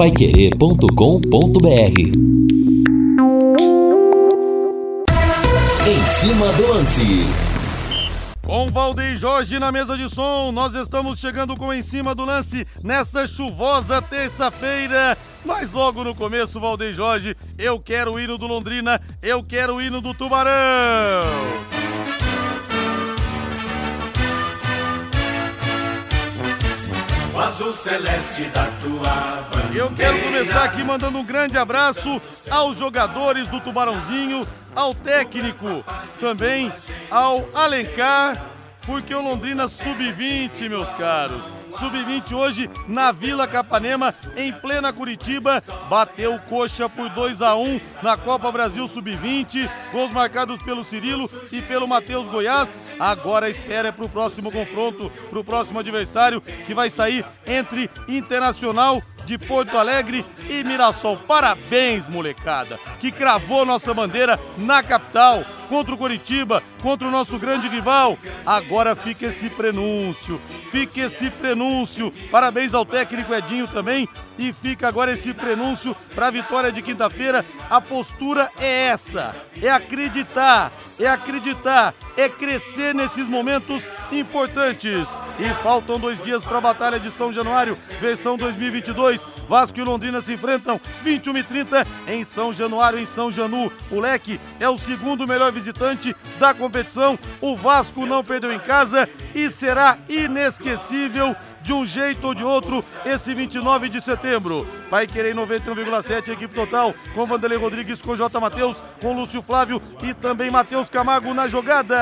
paiquerê.com.br Em cima do lance. Com Valdeir Jorge na mesa de som, nós estamos chegando com Em Cima do Lance nessa chuvosa terça-feira. Mas logo no começo, Valdeir Jorge, eu quero o hino do Londrina, eu quero o hino do Tubarão. Azul celeste da tua bandeira. Eu quero começar aqui mandando um grande abraço aos jogadores do Tubarãozinho, ao técnico, também ao Alencar, porque o Londrina sub-20, meus caros. Sub-20 hoje na Vila Capanema, em plena Curitiba, bateu coxa por 2 a 1 na Copa Brasil Sub-20. Gols marcados pelo Cirilo e pelo Matheus Goiás. Agora a espera é para o próximo confronto, para o próximo adversário, que vai sair entre Internacional de Porto Alegre e Mirassol. Parabéns, molecada, que cravou nossa bandeira na capital contra o Coritiba, contra o nosso grande rival. Agora fica esse prenúncio, fica esse prenúncio. Parabéns ao técnico Edinho também. E fica agora esse prenúncio para a vitória de quinta-feira. A postura é essa: é acreditar, é acreditar, é crescer nesses momentos importantes. E faltam dois dias para a Batalha de São Januário, versão 2022. Vasco e Londrina se enfrentam 21 e 30 em São Januário, em São Janu. O Leque é o segundo melhor visitante da competição. O Vasco não perdeu em casa e será inesquecível de um jeito ou de outro esse 29 de setembro. Vai querer 91,7 equipe total com Vanderlei Rodrigues, com J. Matheus, com Lúcio Flávio e também Matheus Camargo na jogada.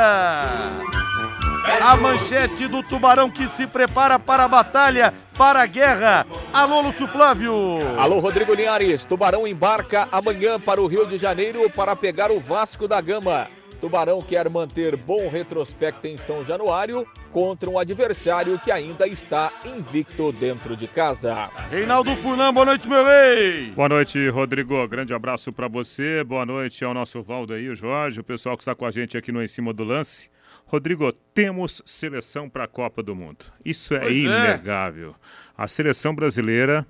A manchete do Tubarão que se prepara para a batalha, para a guerra. Alô, Lúcio Flávio. Alô, Rodrigo Linhares. Tubarão embarca amanhã para o Rio de Janeiro para pegar o Vasco da Gama. Tubarão quer manter bom retrospecto em São Januário contra um adversário que ainda está invicto dentro de casa. Reinaldo Furlan, boa noite, meu rei. Boa noite, Rodrigo. Grande abraço para você. Boa noite ao nosso Valdo aí, o Jorge, o pessoal que está com a gente aqui no Em Cima do Lance. Rodrigo, temos seleção para a Copa do Mundo. Isso é Pois é. inegável. A seleção brasileira,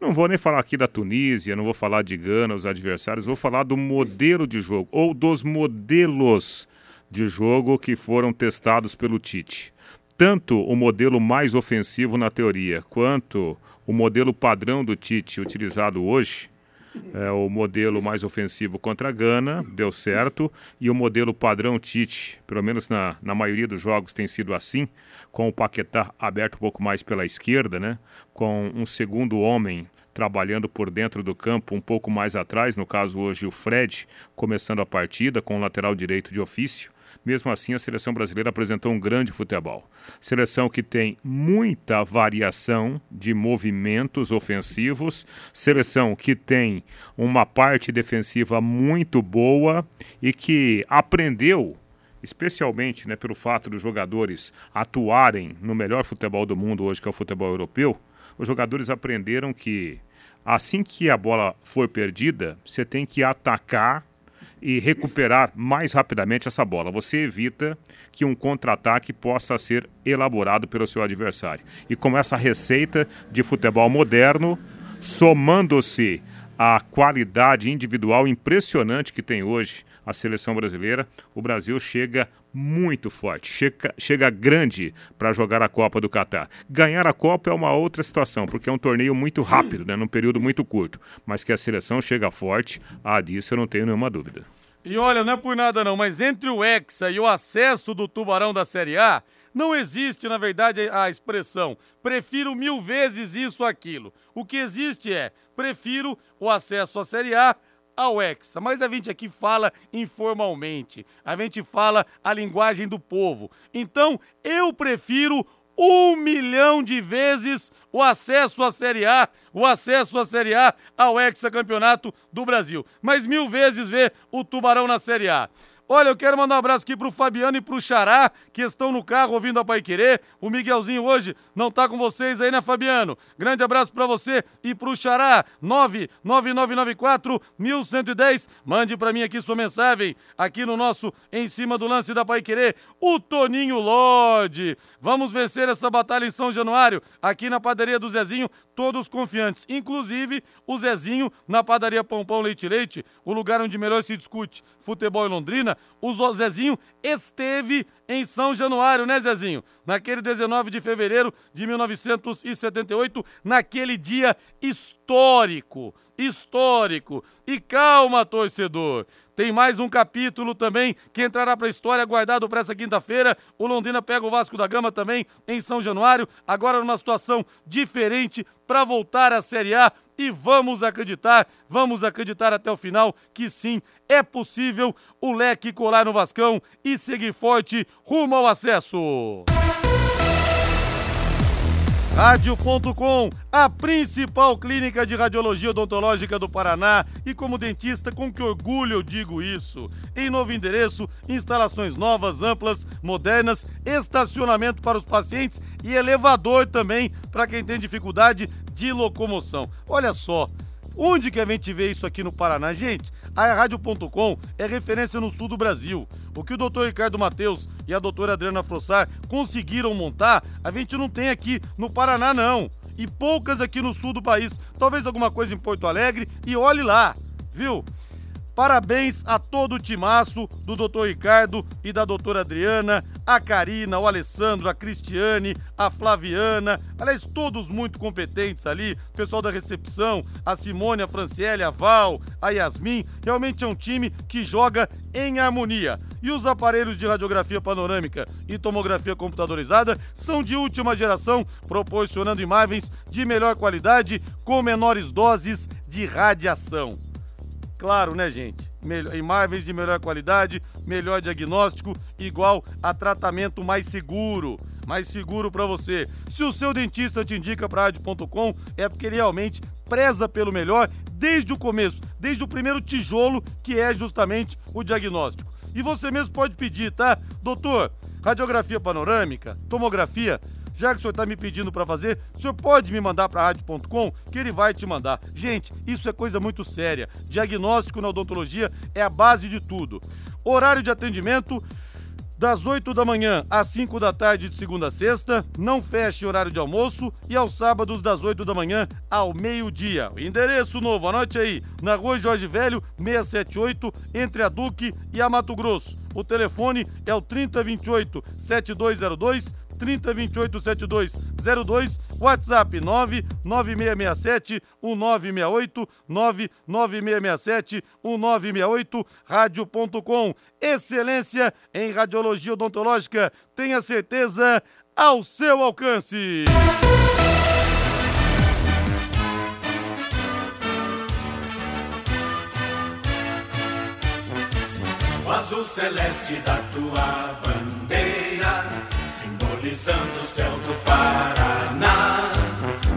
não vou nem falar aqui da Tunísia, não vou falar de Gana, os adversários, vou falar do modelo de jogo, ou dos modelos de jogo que foram testados pelo Tite. Tanto o modelo mais ofensivo na teoria, quanto o modelo padrão do Tite utilizado hoje, é, o modelo mais ofensivo contra a Gana, deu certo, e o modelo padrão Tite, pelo menos na, na maioria dos jogos tem sido assim, com o Paquetá aberto um pouco mais pela esquerda, né? com um segundo homem trabalhando por dentro do campo, um pouco mais atrás, no caso hoje o Fred, começando a partida com o lateral direito de ofício. Mesmo assim, a seleção brasileira apresentou um grande futebol. Seleção que tem muita variação de movimentos ofensivos, seleção que tem uma parte defensiva muito boa e que aprendeu especialmente né, pelo fato dos jogadores atuarem no melhor futebol do mundo hoje, que é o futebol europeu, os jogadores aprenderam que assim que a bola for perdida, você tem que atacar e recuperar mais rapidamente essa bola. Você evita que um contra-ataque possa ser elaborado pelo seu adversário. E com essa receita de futebol moderno, somando-se a qualidade individual impressionante que tem hoje a seleção brasileira, o Brasil chega muito forte, chega, chega grande para jogar a Copa do Catar. Ganhar a Copa é uma outra situação, porque é um torneio muito rápido, né, num período muito curto. Mas que a seleção chega forte, ah, disso eu não tenho nenhuma dúvida. E olha, não é por nada não, mas entre o Hexa e o acesso do Tubarão da Série A, não existe, na verdade, a expressão prefiro mil vezes isso aquilo. O que existe é prefiro o acesso à Série A ao Hexa. Mas a gente aqui fala informalmente, a gente fala a linguagem do povo. Então, eu prefiro um milhão de vezes o acesso à Série A, o acesso à Série A ao hexacampeonato do Brasil. Mas mil vezes ver o Tubarão na Série A. Olha, eu quero mandar um abraço aqui pro Fabiano e pro Xará, que estão no carro ouvindo a Pai Querer. O Miguelzinho hoje não tá com vocês aí, né, Fabiano? Grande abraço para você e pro Xará, 99994 1110. Mande para mim aqui sua mensagem, aqui no nosso Em Cima do Lance da Pai Querer, o Toninho Lodge. Vamos vencer essa batalha em São Januário, aqui na padaria do Zezinho, todos confiantes, inclusive o Zezinho na padaria Pão Pão Leite Leite, o lugar onde melhor se discute futebol em Londrina. O Zezinho esteve em São Januário, né, Zezinho? Naquele 19 de fevereiro de 1978, naquele dia histórico. Histórico. E calma, torcedor. Tem mais um capítulo também que entrará para a história, guardado para essa quinta-feira. O Londrina pega o Vasco da Gama também em São Januário, agora numa situação diferente para voltar à Série A. E vamos acreditar, vamos acreditar até o final que sim, é possível o leque colar no Vascão e seguir forte rumo ao acesso. Rádio.com, a principal clínica de radiologia odontológica do Paraná e como dentista, com que orgulho eu digo isso. Em novo endereço, instalações novas, amplas, modernas, estacionamento para os pacientes e elevador também para quem tem dificuldade de locomoção. Olha só, onde que a gente vê isso aqui no Paraná? Gente, a Rádio.com é referência no sul do Brasil. O que o doutor Ricardo Mateus e a doutora Adriana Frossar conseguiram montar, a gente não tem aqui no Paraná, não. E poucas aqui no sul do país. Talvez alguma coisa em Porto Alegre e olhe lá, viu? Parabéns a todo o timaço do doutor Ricardo e da doutora Adriana, a Karina, o Alessandro, a Cristiane, a Flaviana, aliás, todos muito competentes ali, pessoal da recepção, a Simone, a Franciele, a Val, a Yasmin, realmente é um time que joga em harmonia. E os aparelhos de radiografia panorâmica e tomografia computadorizada são de última geração, proporcionando imagens de melhor qualidade com menores doses de radiação. Claro, né, gente? Melhor, imagens de melhor qualidade, melhor diagnóstico, igual a tratamento mais seguro. Mais seguro para você. Se o seu dentista te indica para rádio.com, é porque ele realmente preza pelo melhor desde o começo, desde o primeiro tijolo, que é justamente o diagnóstico. E você mesmo pode pedir, tá? Doutor, radiografia panorâmica, tomografia, já que o senhor está me pedindo para fazer, o senhor pode me mandar para rádio.com que ele vai te mandar. Gente, isso é coisa muito séria. Diagnóstico na odontologia é a base de tudo. Horário de atendimento das 8 da manhã às 5 da tarde de segunda a sexta, não fecha em horário de almoço e aos sábados das 8 da manhã ao meio-dia. Endereço novo, anote aí, na rua Jorge Velho, 678, entre a Duque e a Mato Grosso. O telefone é o 3028 7202 3028 7202, WhatsApp 99667 1968 99667 1968, rádio.com. Excelência em radiologia odontológica, tenha certeza ao seu alcance. O azul celeste da tua bandeira simbolizando o céu do Paraná.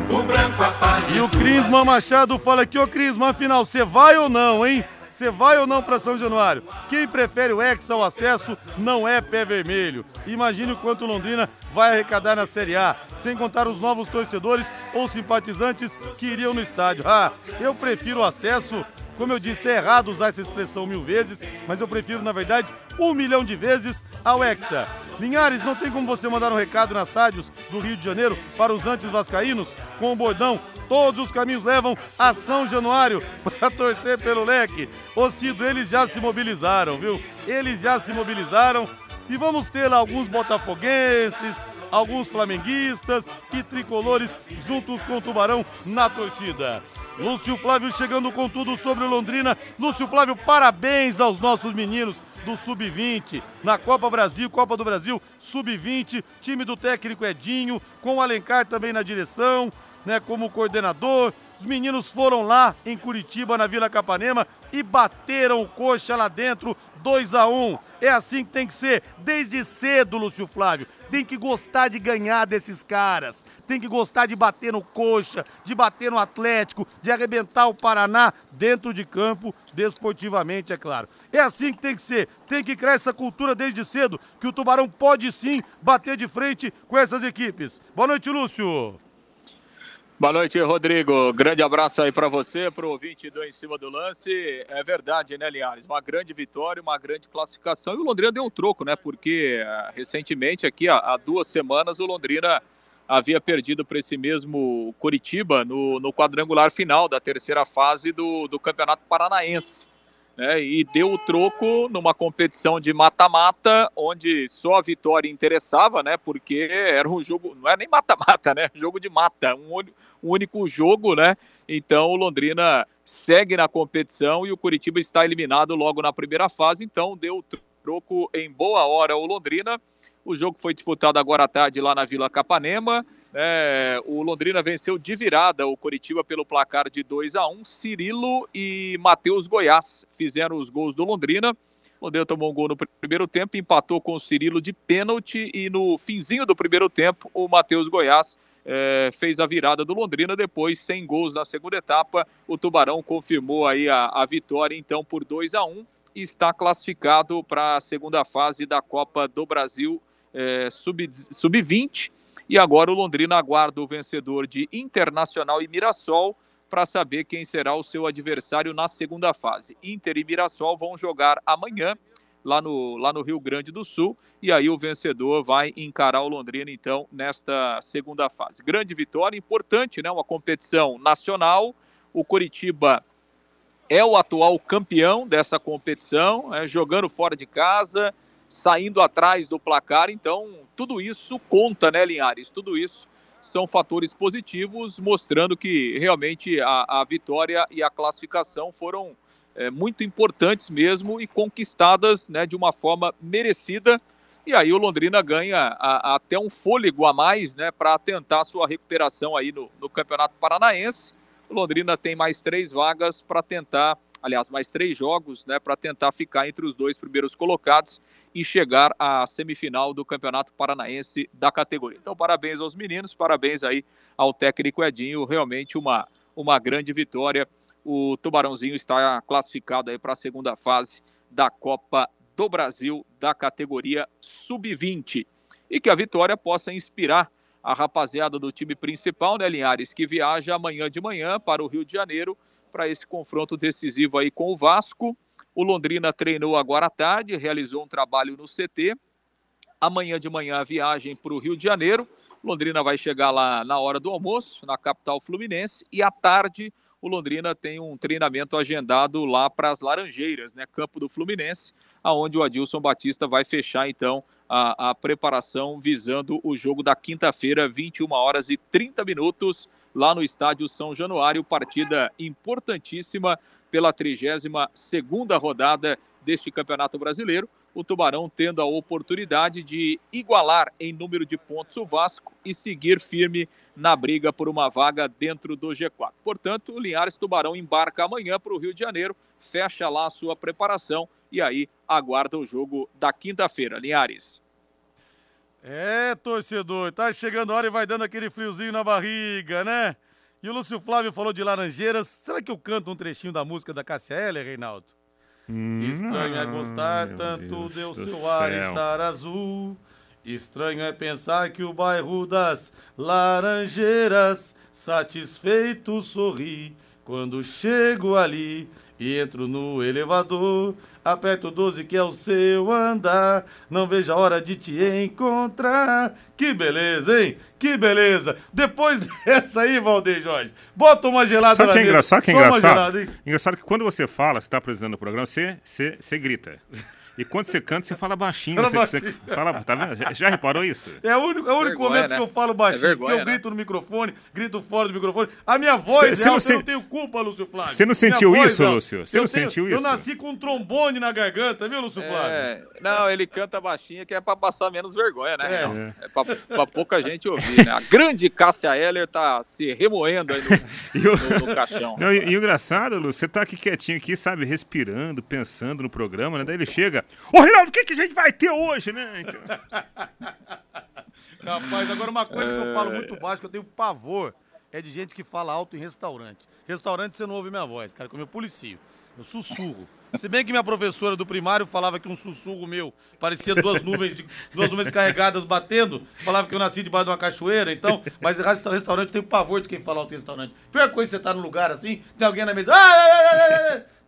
O branco a paz E o Crisma Machado fala aqui, ô Crisma, afinal, você vai ou não, hein? Você vai ou não para São Januário? Quem prefere o Hexa ao acesso não é pé vermelho. Imagine o quanto Londrina vai arrecadar na Série A, sem contar os novos torcedores ou simpatizantes que iriam no estádio. Ah, eu prefiro o acesso como eu disse, é errado usar essa expressão mil vezes, mas eu prefiro, na verdade, um milhão de vezes ao Hexa. Linhares, não tem como você mandar um recado nas rádios do Rio de Janeiro para os antes-vascaínos com o bordão Todos os caminhos levam a São Januário para torcer pelo leque. Ô Cido, eles já se mobilizaram, viu? Eles já se mobilizaram e vamos ter lá alguns botafoguenses, alguns flamenguistas e tricolores juntos com o Tubarão na torcida. Lúcio Flávio chegando com tudo sobre Londrina. Lúcio Flávio, parabéns aos nossos meninos do Sub-20 na Copa Brasil, Copa do Brasil Sub-20, time do técnico Edinho, com o Alencar também na direção, né, como coordenador. Os meninos foram lá em Curitiba, na Vila Capanema, e bateram o coxa lá dentro, 2 a 1 É assim que tem que ser, desde cedo, Lúcio Flávio. Tem que gostar de ganhar desses caras. Tem que gostar de bater no coxa, de bater no Atlético, de arrebentar o Paraná dentro de campo, desportivamente, é claro. É assim que tem que ser. Tem que criar essa cultura desde cedo, que o Tubarão pode sim bater de frente com essas equipes. Boa noite, Lúcio. Boa noite, Rodrigo. Grande abraço aí para você, para o ouvinte do Em Cima do Lance. É verdade, né, Linhares? Uma grande vitória, uma grande classificação. E o Londrina deu um troco, né? Porque uh, recentemente, aqui há duas semanas, o Londrina havia perdido para esse mesmo Curitiba no, no quadrangular final da terceira fase do, do Campeonato Paranaense né, e deu o troco numa competição de mata-mata, onde só a vitória interessava, né, porque era um jogo, não é nem mata-mata, né, jogo de mata, um, um único jogo, né, então o Londrina segue na competição e o Curitiba está eliminado logo na primeira fase, então deu o troco em boa hora o Londrina, o jogo foi disputado agora à tarde lá na Vila Capanema, é, o Londrina venceu de virada o Coritiba pelo placar de 2 a 1 Cirilo e Matheus Goiás fizeram os gols do Londrina. O Londrina tomou um gol no primeiro tempo, empatou com o Cirilo de pênalti e no finzinho do primeiro tempo o Matheus Goiás é, fez a virada do Londrina. Depois, sem gols na segunda etapa, o Tubarão confirmou aí a, a vitória então por 2 a 1 e está classificado para a segunda fase da Copa do Brasil é, sub-20. Sub e agora o Londrina aguarda o vencedor de Internacional e Mirassol para saber quem será o seu adversário na segunda fase. Inter e Mirassol vão jogar amanhã lá no, lá no Rio Grande do Sul. E aí o vencedor vai encarar o Londrina, então, nesta segunda fase. Grande vitória, importante, né? Uma competição nacional. O Coritiba é o atual campeão dessa competição, é, jogando fora de casa, saindo atrás do placar. Então, tudo isso conta, né, Linhares? Tudo isso são fatores positivos, mostrando que realmente a, a vitória e a classificação foram é, muito importantes mesmo e conquistadas né, de uma forma merecida. E aí o Londrina ganha a, a, até um fôlego a mais né, para tentar sua recuperação aí no, no Campeonato Paranaense. O Londrina tem mais três vagas para tentar, aliás, mais três jogos né, para tentar ficar entre os dois primeiros colocados e chegar à semifinal do Campeonato Paranaense da categoria. Então, parabéns aos meninos, parabéns aí ao técnico Edinho, realmente uma, uma grande vitória. O Tubarãozinho está classificado aí para a segunda fase da Copa do Brasil da categoria Sub-20. E que a vitória possa inspirar a rapaziada do time principal, né, Linhares, que viaja amanhã de manhã para o Rio de Janeiro para esse confronto decisivo aí com o Vasco. O Londrina treinou agora à tarde, realizou um trabalho no CT. Amanhã de manhã a viagem para o Rio de Janeiro. Londrina vai chegar lá na hora do almoço, na capital fluminense, e à tarde o Londrina tem um treinamento agendado lá para as Laranjeiras, né, campo do Fluminense, aonde o Adilson Batista vai fechar então a, a preparação visando o jogo da quinta-feira, 21 horas e 30 minutos, lá no estádio São Januário, partida importantíssima pela 32ª rodada deste Campeonato Brasileiro. O Tubarão tendo a oportunidade de igualar em número de pontos o Vasco e seguir firme na briga por uma vaga dentro do G4. Portanto, o Linhares Tubarão embarca amanhã para o Rio de Janeiro, fecha lá a sua preparação e aí aguarda o jogo da quinta-feira. Linhares. É, torcedor, tá chegando a hora e vai dando aquele friozinho na barriga, né? E o Lúcio Flávio falou de Laranjeiras. Será que eu canto um trechinho da música da Cássia Heller, Reinaldo? Hum, Estranho é gostar tanto, deu seu ar estar azul. Estranho é pensar que o bairro das Laranjeiras, satisfeito sorri quando chego ali entro no elevador. Aperto o 12 que é o seu andar. Não vejo a hora de te encontrar. Que beleza, hein? Que beleza. Depois dessa aí, Valdeir Jorge, bota uma gelada Sabe que é engraçado? Que é engraçado? Gelada, engraçado que quando você fala, você está apresentando o programa, você, você, você grita. E quando você canta, você fala baixinho. Fala você, baixinho. você fala, tá vendo? Já, já reparou isso? É o único, é o único Vergonha, momento né? que eu falo baixinho, É vergonha, porque eu né? grito no microfone, grito fora do microfone. A minha voz Cê- é cê não eu não tenho culpa, Lúcio Flávio. Cê não Minha sentiu voz isso, é alta. Lúcio? Cê Eu não tenho- sentiu Eu isso? nasci com um trombone na garganta, viu, Lúcio Flávio? É, não, ele canta baixinho que é pra passar menos vergonha, né? É. Renan? É, pra, pra pouca gente ouvir, né? A grande Cássia Heller tá se remoendo aí E o- no, no, no caixão. Não, e, e o engraçado, Lu, você tá aqui quietinho aqui, sabe, respirando, pensando no programa, né? Daí ele chega, ô Reinaldo, o que, que a gente vai ter hoje, né? Então, Rapaz, agora uma coisa que eu falo muito baixo, que eu tenho pavor, é de gente que fala alto em restaurante. Restaurante você não ouve minha voz, cara, como eu policio. Eu sussurro. Se bem que minha professora do primário falava que um sussurro meu parecia duas nuvens, de- duas nuvens carregadas batendo, falava que eu nasci debaixo de uma cachoeira, então, mas resta- restaurante eu tenho pavor de quem fala alto em restaurante. Pior coisa você tá num lugar assim, tem alguém na mesa.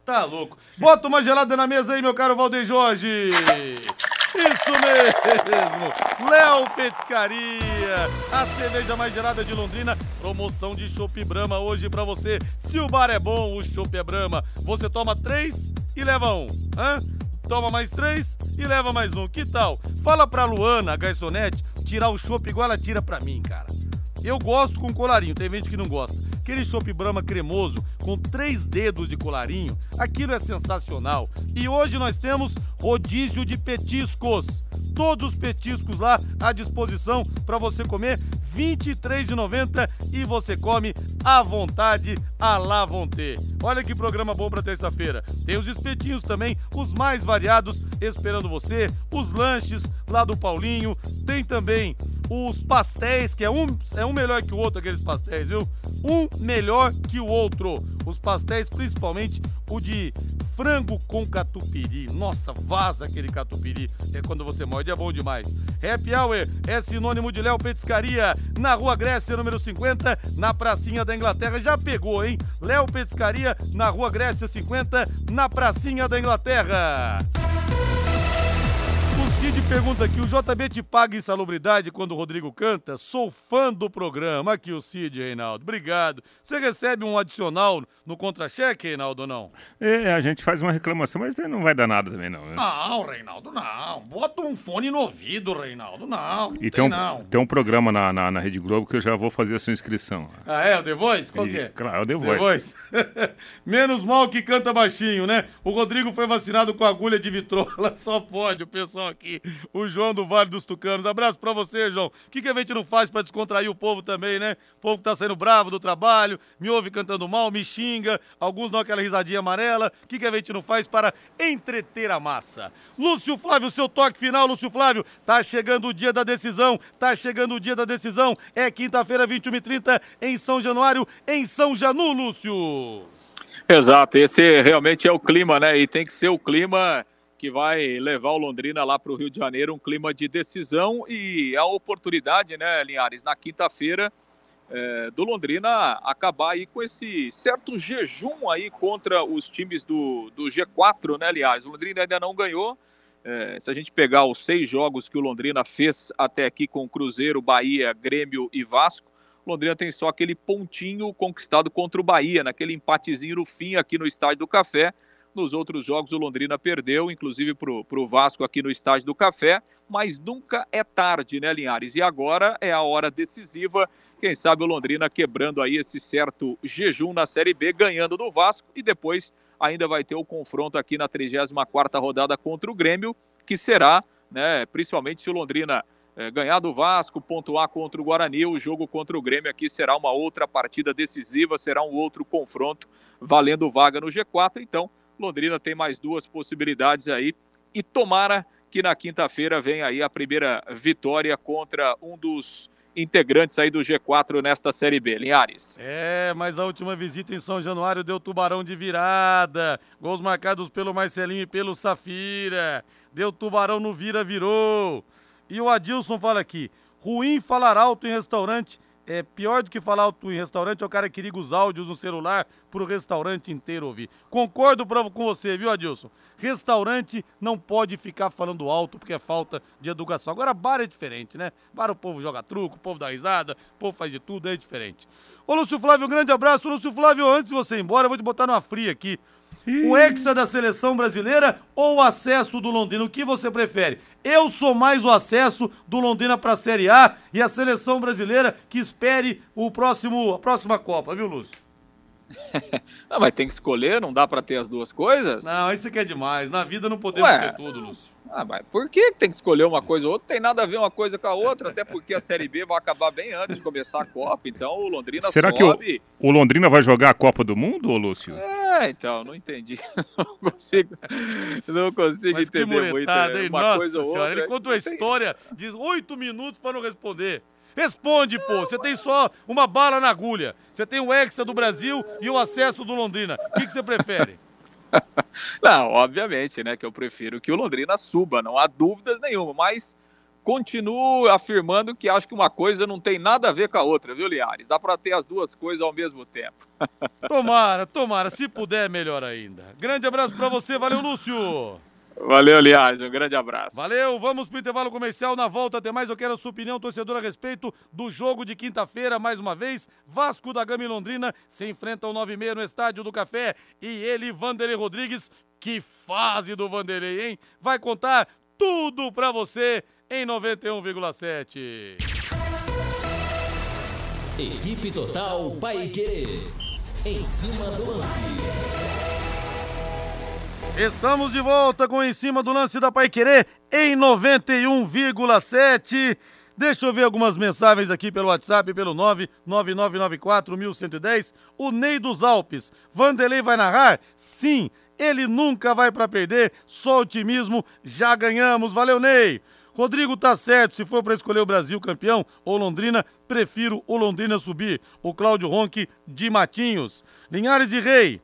Tá louco. Bota uma gelada na mesa aí, meu caro Valdeir Jorge. Isso mesmo! Léo Petiscaria, a cerveja mais gelada de Londrina. Promoção de Chopp Brahma hoje pra você. Se o bar é bom, o Chopp é Brahma. Você toma três e leva um. Hã? Toma mais três e leva mais um. Que tal? Fala pra Luana, a garçonete, tirar o chopp igual ela tira pra mim, cara. Eu gosto com colarinho, tem gente que não gosta. Aquele chopp Brahma cremoso com três dedos de colarinho, aquilo é sensacional. E hoje nós temos rodízio de petiscos. Todos os petiscos lá à disposição para você comer, R$ 23,90 e você come à vontade, à la vontade. Olha que programa bom para terça-feira. Tem os espetinhos também, os mais variados, esperando você, os lanches lá do Paulinho, tem também os pastéis, que é um, é um melhor que o outro, aqueles pastéis, viu? Um melhor que o outro. Os pastéis, principalmente o de frango com catupiry. Nossa, vaza aquele catupiry. É quando você morde, é bom demais. Happy Hour é sinônimo de Léo Petiscaria, na Rua Grécia, número 50, na Pracinha da Inglaterra. Já pegou, hein? Léo Petiscaria, na Rua Grécia 50, na Pracinha da Inglaterra. O Cid pergunta aqui, o JB te paga insalubridade quando o Rodrigo canta? Sou fã do programa. Aqui o Cid, Reinaldo. Obrigado. Você recebe um adicional no contra-cheque, Reinaldo, ou não? é, a gente faz uma reclamação, mas não vai dar nada também, não. né? Não, Reinaldo, não. Bota um fone no ouvido, Reinaldo. Não, não E tem, tem um, não. tem um programa na, na, na Rede Globo que eu já vou fazer a sua inscrição. Ah, é? O The Voice? Qual E, que é? Claro, eu The devo. Voice. Menos mal que canta baixinho, né? O Rodrigo foi vacinado com agulha de vitrola, só pode, o pessoal aqui. O João do Vale dos Tucanos. Abraço pra você, João. O que, que a gente não faz pra descontrair o povo também, né? O povo que tá saindo bravo do trabalho, me ouve cantando mal, me xinga, alguns dão aquela risadinha amarela. O que, que a gente não faz para entreter a massa? Lúcio Flávio, seu toque final, Lúcio Flávio. Tá chegando o dia da decisão, tá chegando o dia da decisão. É quinta-feira, 21h30, em São Januário, em São Janu, Lúcio. Exato, esse realmente é o clima, né? E tem que ser o clima que vai levar o Londrina lá para o Rio de Janeiro, um clima de decisão e a oportunidade, né, Linhares, na quinta-feira, é, do Londrina acabar aí com esse certo jejum aí contra os times do, do G4, né, Linhares? O Londrina ainda não ganhou. É, se a gente pegar os seis jogos que o Londrina fez até aqui com Cruzeiro, Bahia, Grêmio e Vasco, Londrina tem só aquele pontinho conquistado contra o Bahia, naquele empatezinho no fim aqui no Estádio do Café. Nos outros jogos o Londrina perdeu, inclusive para o Vasco aqui no Estádio do Café, mas nunca é tarde, né, Linhares? E agora é a hora decisiva. Quem sabe o Londrina quebrando aí esse certo jejum na Série B, ganhando do Vasco e depois ainda vai ter o confronto aqui na 34ª rodada contra o Grêmio, que será, né, principalmente se o Londrina é, ganhar do Vasco, pontuar contra o Guarani, o jogo contra o Grêmio aqui será uma outra partida decisiva, será um outro confronto valendo vaga no G4. Então, Londrina tem mais duas possibilidades aí e tomara que na quinta-feira venha aí a primeira vitória contra um dos integrantes aí do G4 nesta Série B. Linhares. É, mas a última visita em São Januário deu tubarão de virada. Gols marcados pelo Marcelinho e pelo Safira. Deu tubarão no vira, virou. E o Adilson fala aqui: ruim falar alto em restaurante. É pior do que falar alto em restaurante é o cara que liga os áudios no celular pro restaurante inteiro ouvir. Concordo pra- com você, viu, Adilson? Restaurante não pode ficar falando alto porque é falta de educação. Agora, bar é diferente, né? Bar o povo joga truco, o povo dá risada, o povo faz de tudo, é diferente. Ô, Lúcio Flávio, um grande abraço. Lúcio Flávio, antes de você ir embora, eu vou te botar numa fria aqui. O hexa da seleção brasileira ou o acesso do Londrina? O que você prefere? Eu sou mais o acesso do Londrina para a Série A e a seleção brasileira que espere o próximo, a próxima Copa, viu, Lúcio? não, mas tem que escolher, não dá para ter as duas coisas? Não, isso aqui é demais. Na vida não podemos Ué, ter tudo, Lúcio. Ah, mas por que tem que escolher uma coisa ou outra? Tem nada a ver uma coisa com a outra, até porque a Série B vai acabar bem antes de começar a Copa, então o Londrina Será sobe... que o, o Londrina vai jogar a Copa do Mundo, ô Lúcio? É, então, não entendi. Não consigo, não consigo mas entender muito né? uma Nossa coisa senhora, outra. Ele conta uma história, diz oito minutos para não responder. Responde, pô. Você tem só uma bala na agulha. Você tem o Hexa do Brasil e o acesso do Londrina. O que, que você prefere? Não, obviamente, né? Que eu prefiro que o Londrina suba, não há dúvidas nenhuma, mas continuo afirmando que acho que uma coisa não tem nada a ver com a outra, viu, Liares? Dá para ter as duas coisas ao mesmo tempo. Tomara, tomara, se puder, melhor ainda. Grande abraço para você, valeu, Lúcio. Valeu, Liares, um grande abraço. Valeu, vamos pro intervalo comercial. Na volta, até mais, eu quero a sua opinião, torcedor, a respeito do jogo de quinta-feira, mais uma vez. Vasco da Gama e Londrina se enfrentam 9 e meia no Estádio do Café. E ele, Vanderlei Rodrigues, que fase do Vanderlei, hein? Vai contar tudo pra você em 91,7. Equipe Total Paique. Em cima do lance. Estamos de volta com Em Cima do Lance da Pai Querer em 91,7. Deixa eu ver algumas mensagens aqui pelo WhatsApp, pelo 99994-1110. O Ney dos Alpes. Vanderlei vai narrar? Sim, ele nunca vai para perder. Só otimismo, já ganhamos. Valeu, Ney. Rodrigo tá certo, se for para escolher o Brasil campeão ou Londrina, prefiro o Londrina subir. O Cláudio Ronque de Matinhos. Linhares e Rei.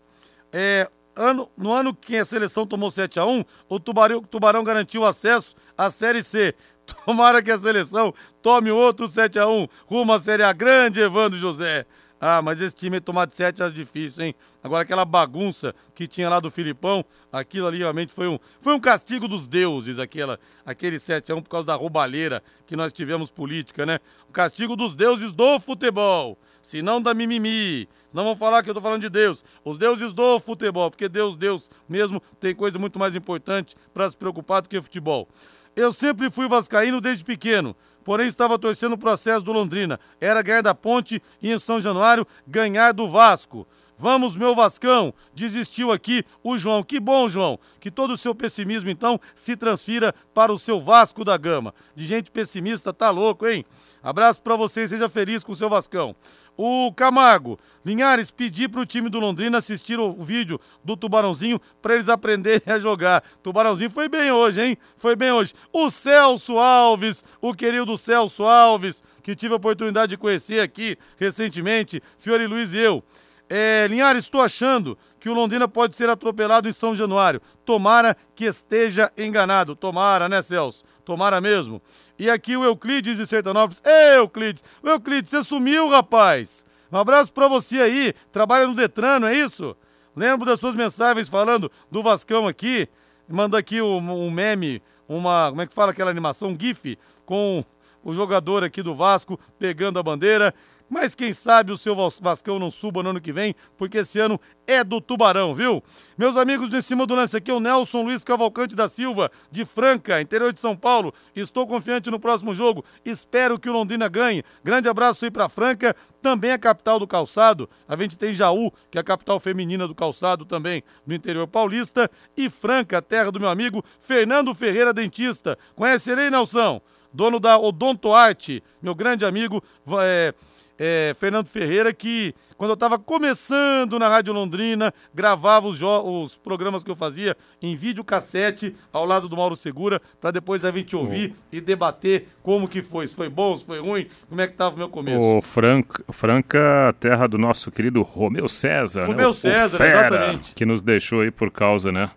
É, ano, no ano que a seleção tomou 7 a 1 o Tubarão, Tubarão garantiu acesso à Série C. Tomara que a seleção tome outro 7 a 1 rumo à Série A grande, Evandro José. Ah, mas esse time tomar de 7 é difícil, hein? Agora aquela bagunça que tinha lá do Filipão, aquilo ali realmente foi um, foi um castigo dos deuses, aquela, aquele 7 a 1 por causa da roubalheira que nós tivemos política, né? O castigo dos deuses do futebol, se não da mimimi. Não vão falar que eu estou falando de Deus. Os deuses do futebol, porque Deus, Deus mesmo, tem coisa muito mais importante para se preocupar do que futebol. Eu sempre fui vascaíno desde pequeno, porém estava torcendo o processo do Londrina. Era ganhar da Ponte e em São Januário ganhar do Vasco. Vamos, meu Vascão! Desistiu aqui o João. Que bom, João! Que todo o seu pessimismo, então, se transfira para o seu Vasco da Gama. De gente pessimista, tá louco, hein? Abraço para vocês, seja feliz com o seu Vascão. O Camargo, Linhares, pedi para o time do Londrina assistir o vídeo do Tubarãozinho para eles aprenderem a jogar. Tubarãozinho foi bem hoje, hein? Foi bem hoje. O Celso Alves, o querido Celso Alves, que tive a oportunidade de conhecer aqui recentemente, Fiore Luiz e eu. É, Linhares, estou achando que o Londrina pode ser atropelado em São Januário. Tomara que esteja enganado. Tomara, né, Celso? Tomara mesmo. E aqui o Euclides de Sertanópolis. Euclides! O Euclides, você sumiu, rapaz! Um abraço para você aí. Trabalha no Detran, não é isso? Lembro das suas mensagens falando do Vascão aqui. Manda aqui um, um meme, uma. Como é que fala aquela animação? Um GIF com o jogador aqui do Vasco pegando a bandeira. Mas quem sabe o seu Vascão não suba no ano que vem, porque esse ano é do Tubarão, viu? Meus amigos de cima do lance aqui, o Nelson Luiz Cavalcante da Silva, de Franca, interior de São Paulo. Estou confiante no próximo jogo. Espero que o Londrina ganhe. Grande abraço aí para Franca, também a capital do calçado. A gente tem Jaú, que é a capital feminina do calçado também, no interior paulista. E Franca, terra do meu amigo Fernando Ferreira Dentista. Conhece ele Nelson? Dono da Odonto Arte, meu grande amigo. É, é, Fernando Ferreira, que quando eu estava começando na Rádio Londrina, gravava os, os, programas que eu fazia em vídeo cassete ao lado do Mauro Segura, para depois a gente ouvir e debater como que foi, se foi bom, se foi ruim, como é que estava o meu começo. O Franca, Franca, terra do nosso querido Romeu César, Romeu né? César, Fera, exatamente. Que nos deixou aí por causa, né,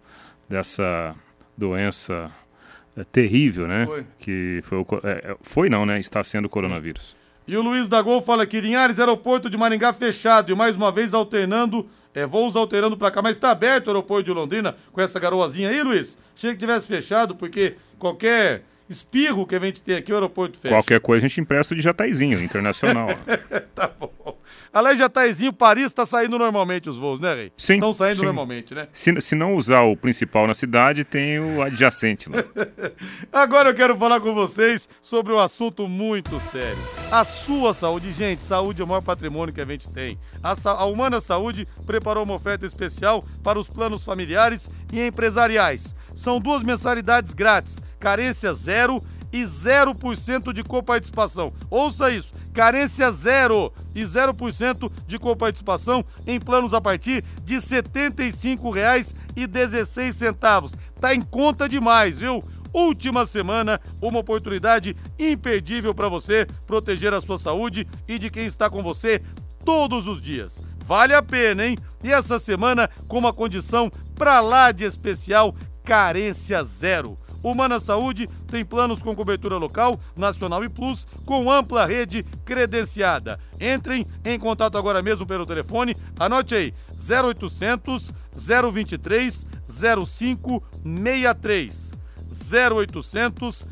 dessa doença é, terrível, né? Foi. Que foi, o, é, foi não, né? Está sendo o coronavírus. E o Luiz da Gol fala aqui, Linhares, aeroporto de Maringá fechado e mais uma vez alternando, é, voos alternando para cá, mas está aberto o aeroporto de Londrina com essa garoazinha aí, Luiz? Achei que tivesse fechado porque qualquer espirro que a gente tem aqui, o aeroporto fecha. Qualquer coisa a gente empresta de Jataizinho, internacional. tá bom. Aliás, Jataizinho, Paris está saindo normalmente os voos, né, Rei? Sim. Estão saindo sim. normalmente, né? Se, se não usar o principal na cidade, tem o adjacente lá. Agora eu quero falar com vocês sobre um assunto muito sério. A sua saúde, gente, saúde é o maior patrimônio que a gente tem. A, a Humana Saúde preparou uma oferta especial para os planos familiares e empresariais. São duas mensalidades grátis, carência zero e 0% de coparticipação. Ouça isso, carência zero e 0% de coparticipação em planos a partir de R$ 75,16. Tá em conta demais, viu? Última semana, uma oportunidade imperdível para você proteger a sua saúde e de quem está com você todos os dias. Vale a pena, hein? E essa semana com uma condição pra lá de especial, carência zero. Humana Saúde tem planos com cobertura local, nacional e plus, com ampla rede credenciada. Entrem em contato agora mesmo pelo telefone, anote aí, 0800 023 0563. 0800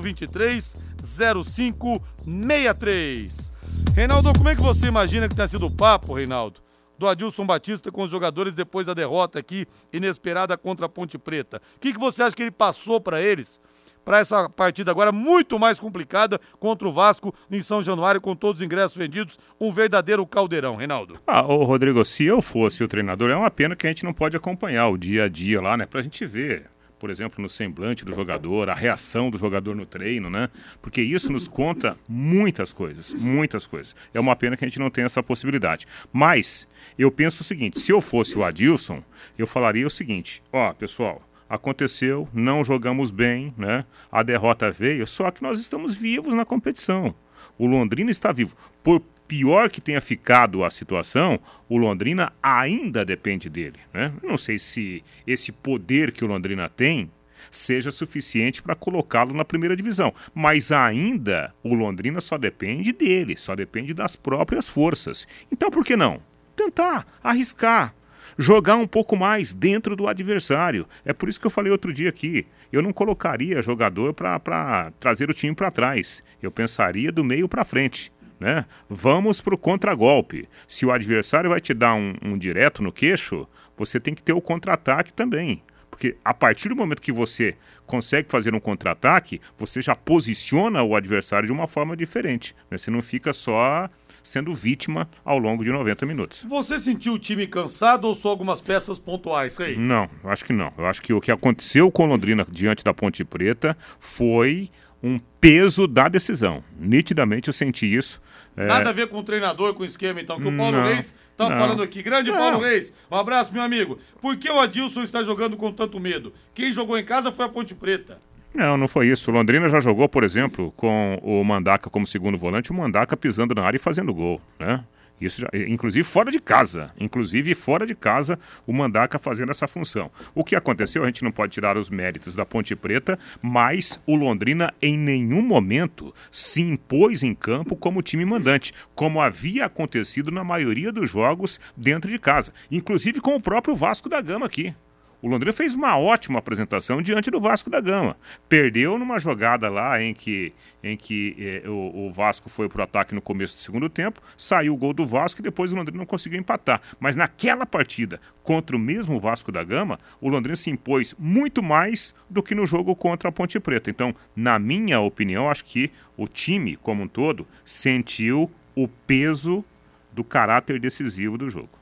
023 0563. Reinaldo, como é que você imagina que tenha sido o papo, Reinaldo, do Adilson Batista com os jogadores depois da derrota aqui inesperada contra a Ponte Preta? O que, que você acha que ele passou para eles? Para essa partida agora muito mais complicada contra o Vasco em São Januário, com todos os ingressos vendidos, um verdadeiro caldeirão, Reinaldo. Ah, ô Rodrigo, se eu fosse o treinador, é uma pena que a gente não pode acompanhar o dia a dia lá, né? Pra gente ver, por exemplo, no semblante do jogador, a reação do jogador no treino, né? Porque isso nos conta muitas coisas, muitas coisas. É uma pena que a gente não tenha essa possibilidade. Mas eu penso o seguinte: se eu fosse o Adilson, eu falaria o seguinte: ó, pessoal. Aconteceu, não jogamos bem, né? A derrota veio, só que nós estamos vivos na competição. O Londrina está vivo. Por pior que tenha ficado a situação, o Londrina ainda depende dele. Né? Não sei se esse poder que o Londrina tem seja suficiente para colocá-lo na primeira divisão. Mas ainda o Londrina só depende dele, só depende das próprias forças. Então por que não? Tentar, arriscar. Jogar um pouco mais dentro do adversário. É por isso que eu falei outro dia aqui. Eu não colocaria jogador para trazer o time para trás. Eu pensaria do meio para frente né? Vamos para o contragolpe. Se o adversário vai te dar um, um direto no queixo, você tem que ter o contra-ataque também. Porque a partir do momento que você consegue fazer um contra-ataque, você já posiciona o adversário de uma forma diferente. Né? Você não fica só sendo vítima ao longo de 90 minutos. Você sentiu o time cansado ou só algumas peças pontuais, Rei? Não, acho que não. Eu acho que o que aconteceu com Londrina diante da Ponte Preta foi um peso da decisão. Nitidamente eu senti isso. É... Nada a ver com o treinador, com o esquema, então, que o Paulo Não, Reis tá não. falando aqui. Grande Não. Paulo Reis, um abraço, meu amigo. Por que o Adilson está jogando com tanto medo? Quem jogou em casa foi a Ponte Preta. Não, não foi isso. O Londrina já jogou, por exemplo, com o Mandaca como segundo volante, o Mandaca pisando na área e fazendo gol, né? Isso já, inclusive fora de casa, inclusive fora de casa, o Mandaca fazendo essa função. O que aconteceu, a gente não pode tirar os méritos da Ponte Preta, mas o Londrina em nenhum momento se impôs em campo como time mandante, como havia acontecido na maioria dos jogos dentro de casa, inclusive com o próprio Vasco da Gama aqui. O Londrina fez uma ótima apresentação diante do Vasco da Gama. Perdeu numa jogada lá em que, em que eh, o, o Vasco foi para o ataque no começo do segundo tempo, saiu o gol do Vasco e depois o Londrina não conseguiu empatar. Mas naquela partida, contra o mesmo Vasco da Gama, o Londrina se impôs muito mais do que no jogo contra a Ponte Preta. Então, na minha opinião, acho que o time como um todo sentiu o peso do caráter decisivo do jogo.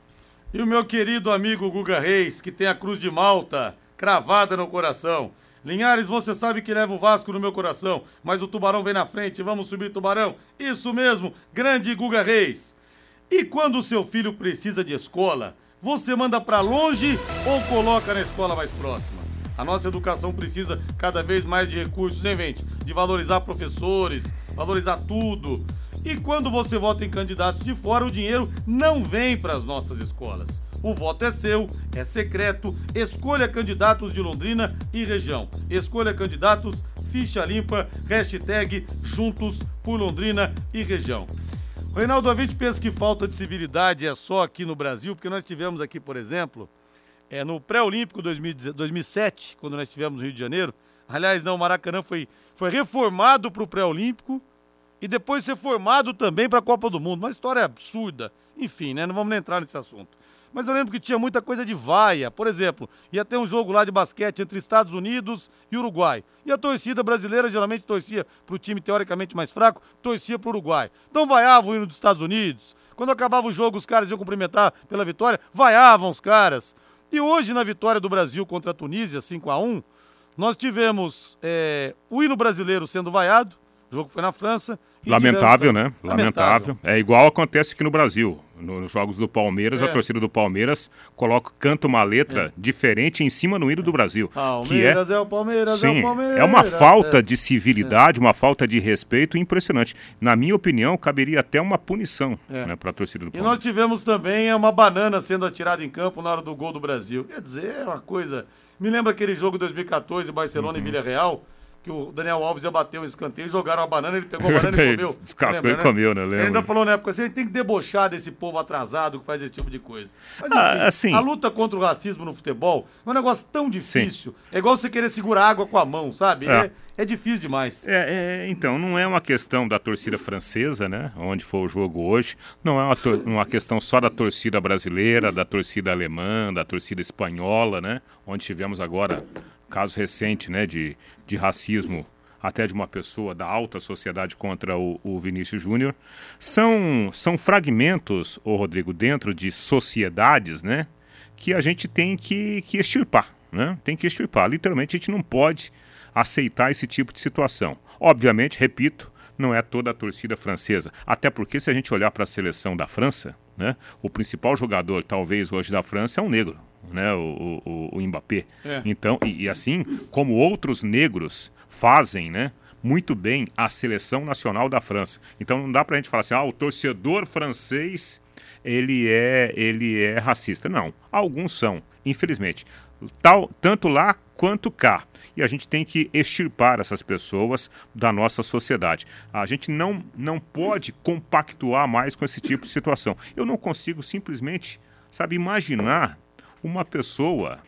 E o meu querido amigo Guga Reis, que tem a Cruz de Malta cravada no coração. Linhares, você sabe que leva o Vasco no meu coração, mas o Tubarão vem na frente, vamos subir Tubarão. Isso mesmo, grande Guga Reis. E quando o seu filho precisa de escola, você manda para longe ou coloca na escola mais próxima? A nossa educação precisa cada vez mais de recursos, hein, gente? De valorizar professores, valorizar tudo. E quando você vota em candidatos de fora, o dinheiro não vem para as nossas escolas. O voto é seu, é secreto. Escolha candidatos de Londrina e região. Escolha candidatos, ficha limpa, hashtag Juntos por Londrina e região. Reinaldo, a gente pensa que falta de civilidade é só aqui no Brasil, porque nós tivemos aqui, por exemplo, é, no pré-olímpico 2017, quando nós estivemos no Rio de Janeiro, Aliás, não, o Maracanã foi, foi reformado para o pré-olímpico e depois ser formado também para a Copa do Mundo. Uma história absurda. Enfim, né? Não vamos entrar nesse assunto. Mas eu lembro que tinha muita coisa de vaia. Por exemplo, ia ter um jogo lá de basquete entre Estados Unidos e Uruguai. E a torcida brasileira geralmente torcia para o time teoricamente mais fraco, torcia para o Uruguai. Então vaiava o hino dos Estados Unidos. Quando acabava o jogo, os caras iam cumprimentar pela vitória, vaiavam os caras. E hoje, na vitória do Brasil contra a Tunísia, 5 a 1 nós tivemos é, o hino brasileiro sendo vaiado, o jogo foi na França. Lamentável, né? Lamentável. Lamentável. É igual acontece aqui no Brasil. Nos jogos do Palmeiras, é. a torcida do Palmeiras coloca, canta uma letra é. diferente em cima no hino do Brasil. Palmeiras que é, é o Palmeiras, Sim, é o Palmeiras. É uma falta é. de civilidade, uma falta de respeito impressionante. Na minha opinião, caberia até uma punição é. né, para a torcida do Palmeiras. E nós tivemos também uma banana sendo atirada em campo na hora do gol do Brasil. Quer dizer, é uma coisa. Me lembra aquele jogo de 2014, Barcelona uhum. e Vila Real que o Daniel Alves ia bater um escanteio, jogaram a banana, ele pegou a banana e comeu. Descascou lembra, e né? comeu, né? Ele ainda falou na época assim, ele tem que debochar desse povo atrasado que faz esse tipo de coisa. Mas ah, enfim, assim, a luta contra o racismo no futebol é um negócio tão difícil. Sim. É igual você querer segurar água com a mão, sabe? É, é, é difícil demais. É, é, então, não é uma questão da torcida francesa, né? Onde foi o jogo hoje. Não é uma, uma questão só da torcida brasileira, da torcida alemã, da torcida espanhola, né? Onde tivemos agora caso recente né, de, de racismo até de uma pessoa da alta sociedade contra o, o Vinícius Júnior. São, são fragmentos, ô Rodrigo, dentro de sociedades, né? Que a gente tem que, que extirpar, né? Tem que extirpar. Literalmente, a gente não pode aceitar esse tipo de situação. Obviamente, repito, não é toda a torcida francesa. Até porque, se a gente olhar para a seleção da França, né, o principal jogador, talvez, hoje da França é um negro, né, o, o, o Mbappé. É. Então, e, e, assim como outros negros fazem, né, muito bem a seleção nacional da França. Então não dá para a gente falar assim, ah, o torcedor francês ele é ele é racista. Não, alguns são, infelizmente, tal tanto lá quanto cá. E a gente tem que extirpar essas pessoas da nossa sociedade. A gente não, não pode compactuar mais com esse tipo de situação. Eu não consigo simplesmente, sabe, imaginar uma pessoa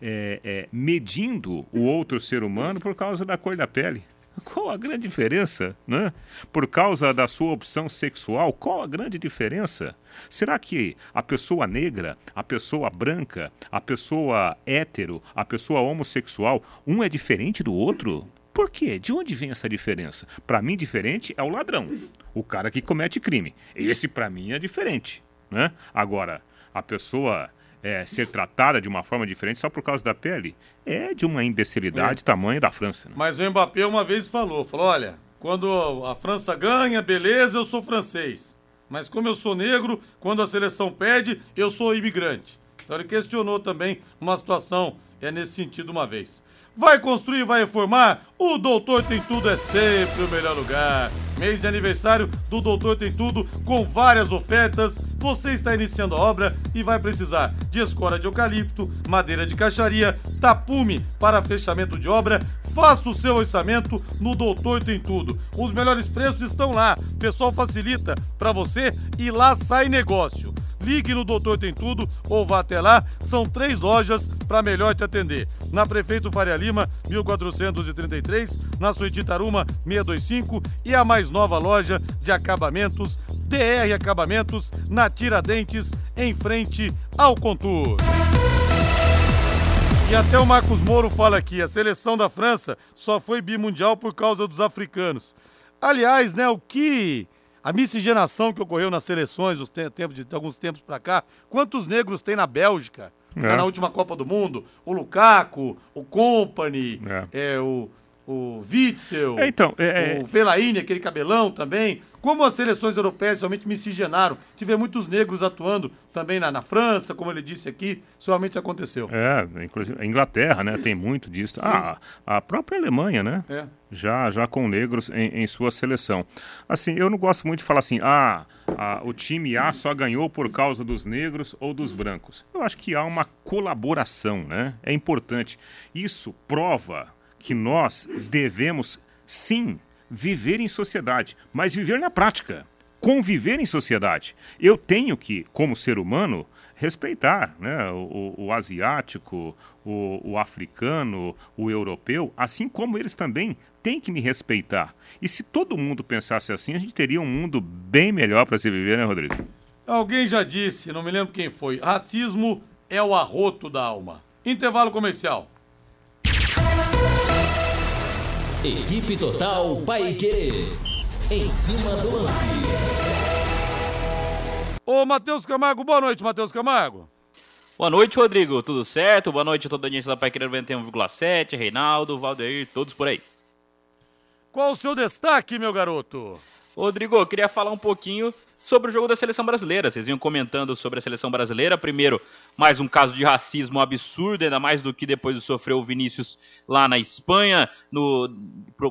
é, é, medindo o outro ser humano por causa da cor da pele. Qual a grande diferença, né? Por causa da sua opção sexual, qual a grande diferença? Será que a pessoa negra, a pessoa branca, a pessoa hétero, a pessoa homossexual, um é diferente do outro? Por quê? De onde vem essa diferença? Para mim, diferente é o ladrão, o cara que comete crime. Esse, para mim, é diferente. Né? Agora, a pessoa é, ser tratada de uma forma diferente só por causa da pele é de uma imbecilidade é. tamanho da França. Né? Mas o Mbappé uma vez falou, falou, olha, quando a França ganha, beleza, eu sou francês. Mas como eu sou negro, quando a seleção perde, eu sou imigrante. Então ele questionou também uma situação é nesse sentido uma vez. Vai construir, vai reformar? O Doutor Tem Tudo é sempre o melhor lugar. Mês de aniversário do Doutor Tem Tudo com várias ofertas. Você está iniciando a obra e vai precisar de escora de eucalipto, madeira de caixaria, tapume para fechamento de obra. Faça o seu orçamento no Doutor Tem Tudo. Os melhores preços estão lá. O pessoal facilita para você e lá sai negócio. Ligue no Doutor Tem Tudo ou vá até lá. São três lojas para melhor te atender. Na Prefeito Faria Lima, 1433, na Suíte Taruma, 625 e a mais nova loja de acabamentos, DR Acabamentos, na Tiradentes, em frente ao Contour. E até o Marcos Moro fala aqui, a seleção da França só foi bimundial por causa dos africanos. Aliás, né, o que a miscigenação que ocorreu nas seleções dos tempos, de, de alguns tempos para cá, quantos negros tem na Bélgica? É. Na última Copa do Mundo, o Lukaku, o Company, é. É, o, o Witzel, é, então, é, é, o Fellaini, aquele cabelão também. Como as seleções europeias realmente miscigenaram, tive muitos negros atuando também na, na França, como ele disse aqui, isso realmente aconteceu. É, inclusive a Inglaterra, né, tem muito disso. Ah, a própria Alemanha, né, é. já, já com negros em, em, sua seleção. Assim, eu não gosto muito de falar assim, ah, a, o time A só ganhou por causa dos negros ou dos brancos. Eu acho que há uma colaboração, né, é importante. Isso prova que nós devemos, sim, viver em sociedade, mas viver na prática. conviver em sociedade. Eu tenho que, como ser humano, respeitar né, o, o asiático, o, o, africano, o europeu, assim como eles também têm que me respeitar. E se todo mundo pensasse assim, a gente teria um mundo bem melhor para se viver, né, Rodrigo? Alguém já disse, não me lembro quem foi, racismo é o arroto da alma. Intervalo comercial. Equipe Total Paique. Em cima do lance. Ô, Matheus Camargo, boa noite, Matheus Camargo. Boa noite, Rodrigo. Tudo certo? Boa noite a toda a audiência da Pai 91,7, Reinaldo, Valdeir, todos por aí. Qual o seu destaque, meu garoto? Rodrigo, eu queria falar um pouquinho sobre o jogo da seleção brasileira. Vocês vinham comentando sobre a seleção brasileira. Primeiro, mais um caso de racismo absurdo, ainda mais do que depois de sofrer o Vinícius lá na Espanha, no,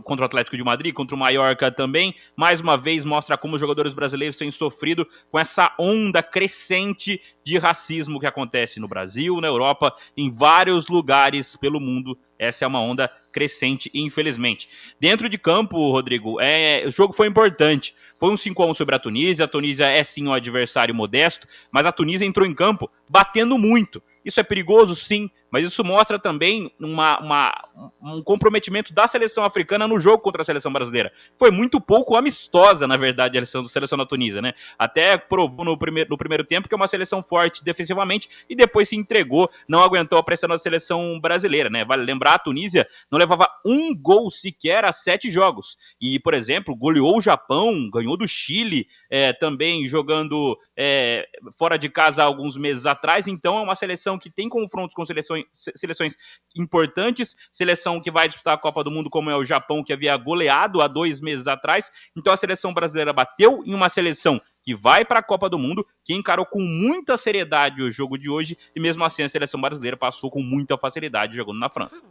contra o Atlético de Madrid, contra o Mallorca também. Mais uma vez mostra como os jogadores brasileiros têm sofrido com essa onda crescente de racismo que acontece no Brasil, na Europa, em vários lugares pelo mundo. Essa é uma onda crescente, infelizmente. Dentro de campo, Rodrigo, é, o jogo foi importante. Foi um 5x1 sobre a Tunísia. A Tunísia é sim um adversário modesto, mas a Tunísia entrou em campo batendo muito. Isso é perigoso, sim, mas isso mostra também uma, uma, um comprometimento da seleção africana no jogo contra a seleção brasileira. Foi muito pouco amistosa, na verdade, a seleção, a seleção da Tunísia, né? Até provou no primeiro, no primeiro tempo que é uma seleção forte defensivamente e depois se entregou, não aguentou a pressão da seleção brasileira, né? Vale lembrar, a Tunísia não levava um gol sequer a sete jogos. E, por exemplo, goleou o Japão, ganhou do Chile, é, também jogando é, fora de casa alguns meses atrás. Então, é uma seleção que tem confrontos com seleções seleções, seleções importantes, seleção que vai disputar a Copa do Mundo, como é o Japão, que havia goleado há dois meses atrás. Então a seleção brasileira bateu em uma seleção que vai para a Copa do Mundo, que encarou com muita seriedade o jogo de hoje, e mesmo assim a seleção brasileira passou com muita facilidade jogando na França.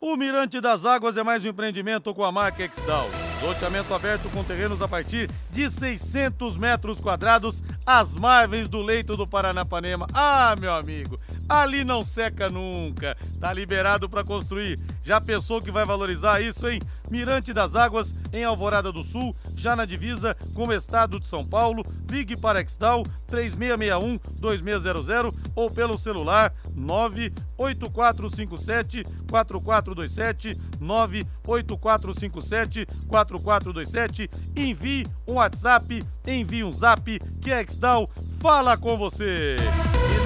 O Mirante das Águas é mais um empreendimento com a marca Exdal. Loteamento aberto com terrenos a partir de 600 metros quadrados, às margens do leito do Paranapanema. Ah, meu amigo, ali não seca nunca. Tá liberado para construir. Já pensou que vai valorizar isso, hein? Mirante das Águas, em Alvorada do Sul, já na divisa com o estado de São Paulo. Ligue para Exdal 3661-2600 ou pelo celular 98457-4427, 98457-4427. Envie um WhatsApp, envie um zap, que é Exdal fala com você.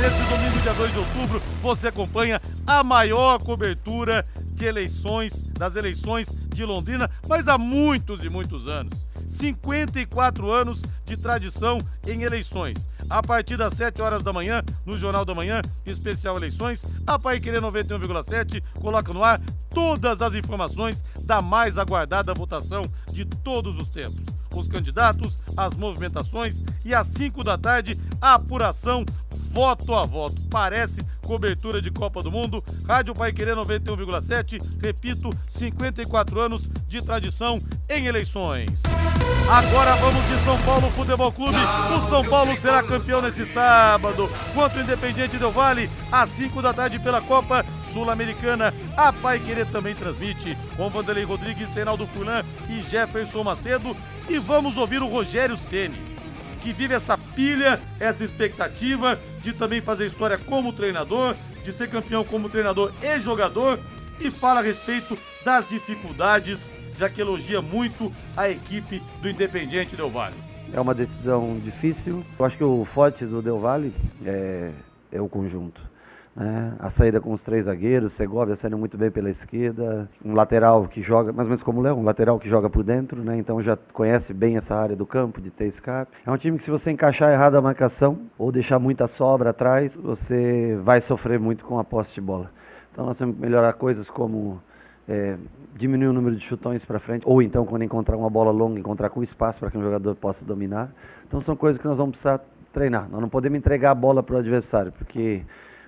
Nesse domingo, dia 2 de outubro, você acompanha a maior cobertura de eleições, das eleições de Londrina, mas há muitos e muitos anos. 54 anos de tradição em eleições. A partir das 7 horas da manhã, no Jornal da Manhã, especial eleições, a Pai Querer 91,7 coloca no ar todas as informações da mais aguardada votação de todos os tempos os candidatos, as movimentações e às 5 da tarde a apuração voto a voto. Parece cobertura de Copa do Mundo. Rádio Pai Querer 91,7. Repito, 54 anos de tradição em eleições. Agora vamos de São Paulo Futebol Clube. O São Paulo será campeão nesse sábado. Contra o Independiente Del Vale, às 5 da tarde pela Copa Sul-Americana. A Pai Querer também transmite com Vanderlei Rodrigues, Reinaldo Fulan e Jefferson Macedo. E vamos ouvir o Rogério Ceni que vive essa pilha, essa expectativa de também fazer história como treinador, de ser campeão como treinador e jogador, e fala a respeito das dificuldades, já que elogia muito a equipe do Independiente Del Valle. É uma decisão difícil. Eu acho que o forte do Del Valle é, é o conjunto. Né? A saída com os três zagueiros, Segovia saindo muito bem pela esquerda, um lateral que joga, mais ou menos como o Léo, um lateral que joga por dentro, né? então já conhece bem essa área do campo de ter escape. É um time que se você encaixar errado a marcação ou deixar muita sobra atrás, você vai sofrer muito com a posse de bola. Então nós temos que melhorar coisas como é, diminuir o número de chutões para frente, ou então quando encontrar uma bola longa, encontrar com espaço para que um jogador possa dominar. Então são coisas que nós vamos precisar treinar. Nós não podemos entregar a bola para o adversário, porque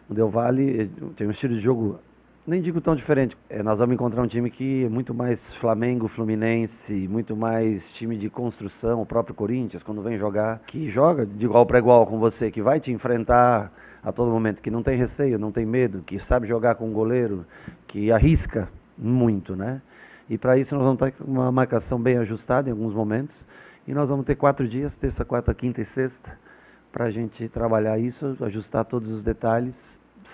o Del Valle eh, tem um estilo de jogo, nem digo tão diferente. É, nós vamos encontrar um time que é muito mais Flamengo, Fluminense, muito mais time de construção, o próprio Corinthians, quando vem jogar, que joga de igual para igual com você, que vai te enfrentar a todo momento, que não tem receio, não tem medo, que sabe jogar com um goleiro, que arrisca muito, né? E para isso nós vamos com uma marcação bem ajustada em alguns momentos E nós vamos ter quatro dias, terça, quarta, quinta e sexta, para a gente trabalhar isso, ajustar todos os detalhes,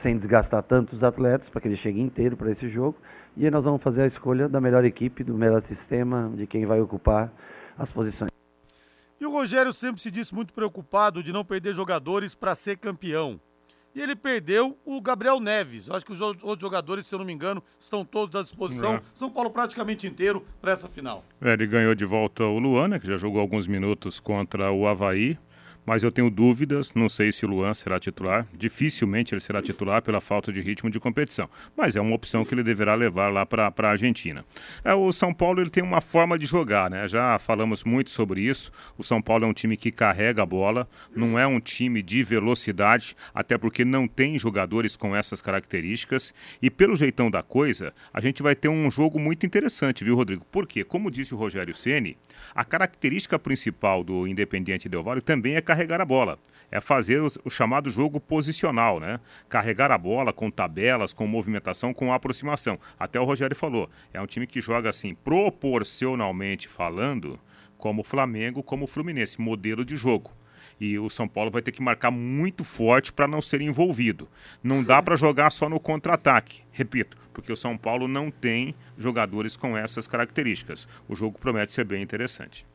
sem desgastar tanto os atletas, para que eles cheguem inteiro para esse jogo. E aí nós vamos fazer a escolha da melhor equipe, do melhor sistema, de quem vai ocupar as posições. E o Rogério sempre se disse muito preocupado de não perder jogadores para ser campeão. E ele perdeu o Gabriel Neves. Eu acho que os outros jogadores, se eu não me engano, estão todos à disposição. É. São Paulo praticamente inteiro para essa final. É, ele ganhou de volta o Luana, né, que já jogou alguns minutos contra o Havaí mas eu tenho dúvidas, não sei se o Luan será titular, dificilmente ele será titular pela falta de ritmo de competição, mas é uma opção que ele deverá levar lá para a Argentina. É, o São Paulo ele tem uma forma de jogar, né? já falamos muito sobre isso, o São Paulo é um time que carrega a bola, não é um time de velocidade, até porque não tem jogadores com essas características, e pelo jeitão da coisa, a gente vai ter um jogo muito interessante, viu Rodrigo? Porque, como disse o Rogério Ceni, a característica principal do Independiente Del Valle também é carregar a bola. É fazer o, chamado jogo posicional, né? Carregar a bola com tabelas, com movimentação, com aproximação. Até o Rogério falou, é um time que joga assim, proporcionalmente falando, como o Flamengo, como o Fluminense, modelo de jogo e o São Paulo vai ter que marcar muito forte para não ser envolvido. Não dá para jogar só no contra-ataque, repito, porque o São Paulo não tem jogadores com essas características. O jogo promete ser bem interessante.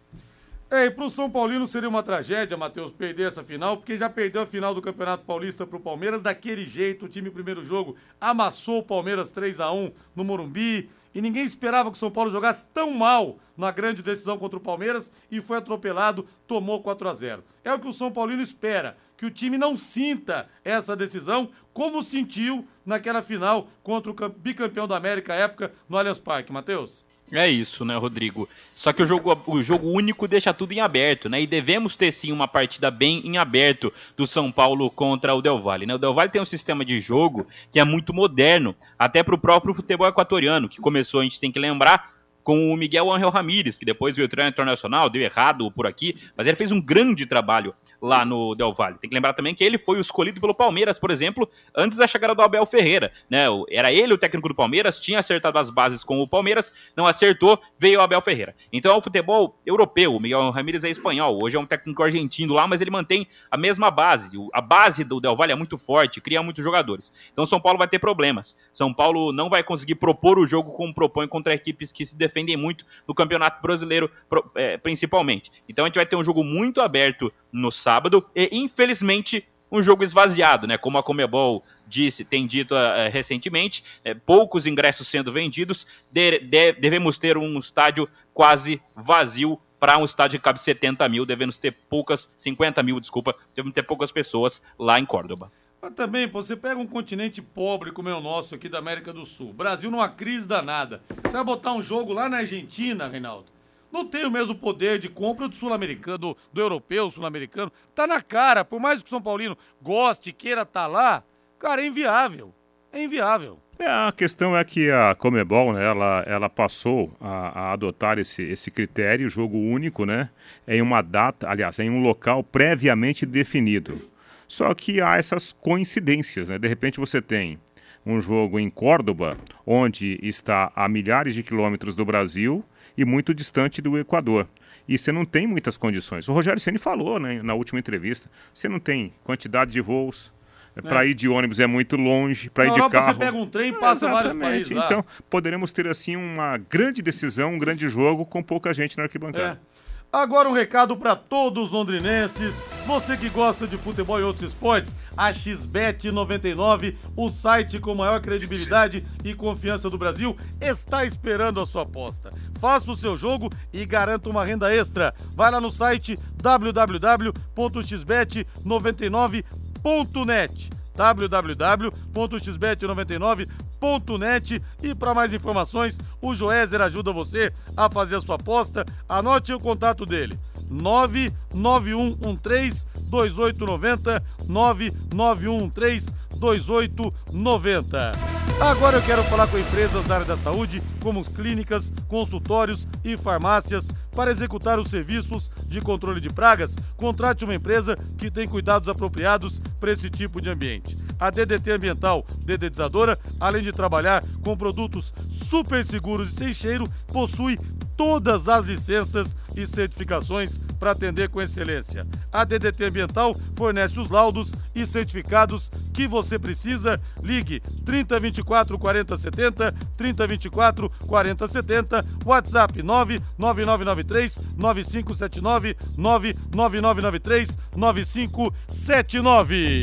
É, e para o São Paulino seria uma tragédia, Matheus, perder essa final, porque já perdeu a final do Campeonato Paulista para o Palmeiras daquele jeito. O time, primeiro jogo, amassou o Palmeiras 3 a 1 no Morumbi. E ninguém esperava que o São Paulo jogasse tão mal na grande decisão contra o Palmeiras e foi atropelado, tomou 4 a 0 É o que o São Paulino espera, que o time não sinta essa decisão como sentiu naquela final contra o bicampeão da América época no Allianz Parque. Matheus? É isso, né, Rodrigo? Só que o jogo, o jogo único deixa tudo em aberto, né? E devemos ter sim uma partida bem em aberto do São Paulo contra o Del Valle, né? O Del Valle tem um sistema de jogo que é muito moderno, até para o próprio futebol equatoriano, que começou, a gente tem que lembrar, com o Miguel Angel Ramírez, que depois veio treinar internacional, deu errado por aqui, mas ele fez um grande trabalho lá no Del Valle. Tem que lembrar também que ele foi o escolhido pelo Palmeiras, por exemplo, antes da chegada do Abel Ferreira. Né? Era ele o técnico do Palmeiras, tinha acertado as bases com o Palmeiras, não acertou, veio o Abel Ferreira. Então é o futebol europeu, o Miguel Ramírez é espanhol, hoje é um técnico argentino lá, mas ele mantém a mesma base. A base do Del Valle é muito forte, cria muitos jogadores. Então São Paulo vai ter problemas. São Paulo não vai conseguir propor o jogo como propõe contra equipes que se defendem muito no Campeonato Brasileiro, é, principalmente. Então a gente vai ter um jogo muito aberto no sábado e, infelizmente, um jogo esvaziado, né? Como a Comebol disse, tem dito uh, recentemente, é, poucos ingressos sendo vendidos, de, de, devemos ter um estádio quase vazio para um estádio que cabe 70 mil, devemos ter poucas, 50 mil, desculpa, devemos ter poucas pessoas lá em Córdoba. Mas também, você pega um continente pobre como é o nosso aqui da América do Sul, Brasil numa crise danada, você vai botar um jogo lá na Argentina, Reinaldo, não tem o mesmo poder de compra do sul-americano, do, do, europeu sul-americano. Tá na cara, por mais que o São Paulino goste, queira estar tá lá, cara, é inviável. É inviável. É, a questão é que a Comebol, né, ela, ela passou a, a, adotar esse, esse critério, jogo único, né, em uma data, aliás, em um local previamente definido. Só que há essas coincidências, né? De repente você tem um jogo em Córdoba, onde está a milhares de quilômetros do Brasil, e muito distante do Equador. E você não tem muitas condições. O Rogério Ceni falou né, na última entrevista: você não tem quantidade de voos. É. Para ir de ônibus é muito longe, para ir de carro. Você pega um trem e passa vários países. Lá. Então, poderemos ter assim uma grande decisão, um grande jogo com pouca gente na arquibancada. É. Agora um recado para todos os londrinenses, você que gosta de futebol e outros esportes, a XBET 99, o site com maior credibilidade e confiança do Brasil, está esperando a sua aposta. Faça o seu jogo e garanta uma renda extra. Vai lá no site www.xbet99.net www.xbet99.net e para mais informações, o Joézer ajuda você a fazer a sua aposta. Anote o contato dele: 99113 2890 99113 2890. Agora eu quero falar com empresas da área da saúde, como clínicas, consultórios e farmácias, para executar os serviços de controle de pragas. Contrate uma empresa que tem cuidados apropriados para esse tipo de ambiente. A DDT Ambiental Dedetizadora, além de trabalhar com produtos super seguros e sem cheiro, possui todas as licenças e certificações para atender com excelência. A DDT Ambiental fornece os laudos e certificados que você precisa. Ligue 3024 4070, 3024 4070, WhatsApp 99993 9579 99993 9579.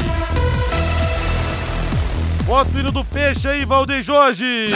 Bota o hino do peixe aí, Valdeir Jorge!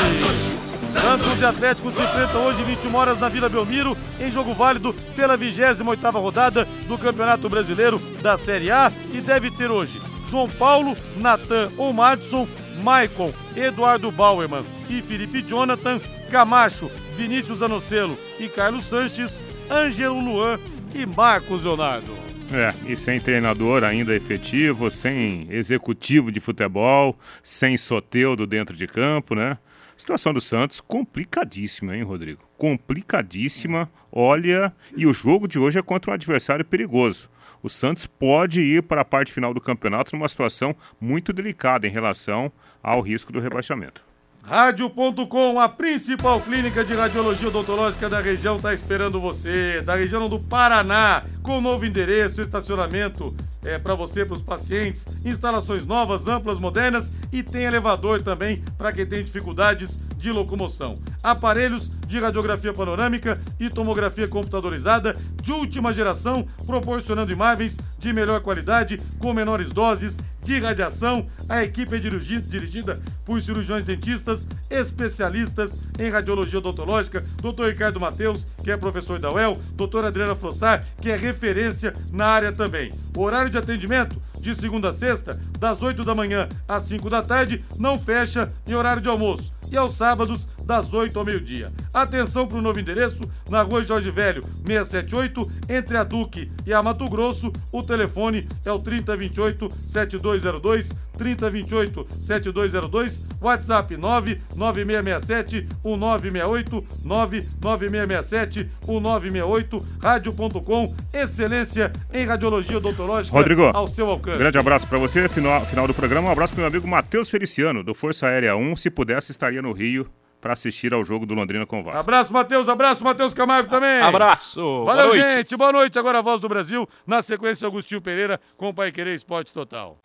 Santos e Atlético se enfrentam hoje 21 horas na Vila Belmiro, em jogo válido pela 28ª rodada do Campeonato Brasileiro da Série A e deve ter hoje João Paulo, Natan ou Madison, Maicon, Eduardo Bauerman e Felipe Jonathan, Camacho, Vinícius Anocelo e Carlos Sanches, Ângelo Luan e Marcos Leonardo. É, e sem treinador ainda efetivo, sem executivo de futebol, sem soteudo dentro de campo, né? Situação do Santos complicadíssima, hein, Rodrigo? Complicadíssima. Olha, e o jogo de hoje é contra um adversário perigoso. O Santos pode ir para a parte final do campeonato numa situação muito delicada em relação ao risco do rebaixamento. Rádio.com, a principal clínica de radiologia odontológica da região, está esperando você. Da região do Paraná, com novo endereço, estacionamento é, para você, para os pacientes, instalações novas, amplas, modernas e tem elevador também para quem tem dificuldades de locomoção. Aparelhos de radiografia panorâmica e tomografia computadorizada de última geração, proporcionando imagens de melhor qualidade com menores doses de radiação. A equipe é dirigida por cirurgiões dentistas especialistas em radiologia odontológica, Dr. Ricardo Mateus, que é professor da UEL, Dr. Adriana Frossar, que é referência na área também. Horário de atendimento de segunda a sexta, das 8 da manhã às 5 da tarde, não fecha em horário de almoço e aos sábados, das 8 ao meio-dia. Atenção para o novo endereço, na rua Jorge Velho, 678, entre a Duque e a Mato Grosso. O telefone é o 3028-7202, 3028-7202, WhatsApp 99667-1968, 99667-1968, rádio.com, excelência em radiologia odontológica Rodrigo, ao seu alcance. Grande abraço para você, final, final do programa. Um abraço para meu amigo Matheus Feliciano, do Força Aérea 1. Se pudesse, estaria no Rio para assistir ao jogo do Londrina com o Vasco. Abraço, Matheus. Abraço, Matheus Camargo também. Abraço. Valeu, Boa noite. gente. Boa noite. Agora a voz do Brasil. Na sequência, Agostinho Pereira com o Pai Querer Esporte Total.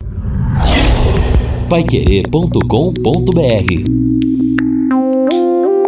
Paiquerê.com.br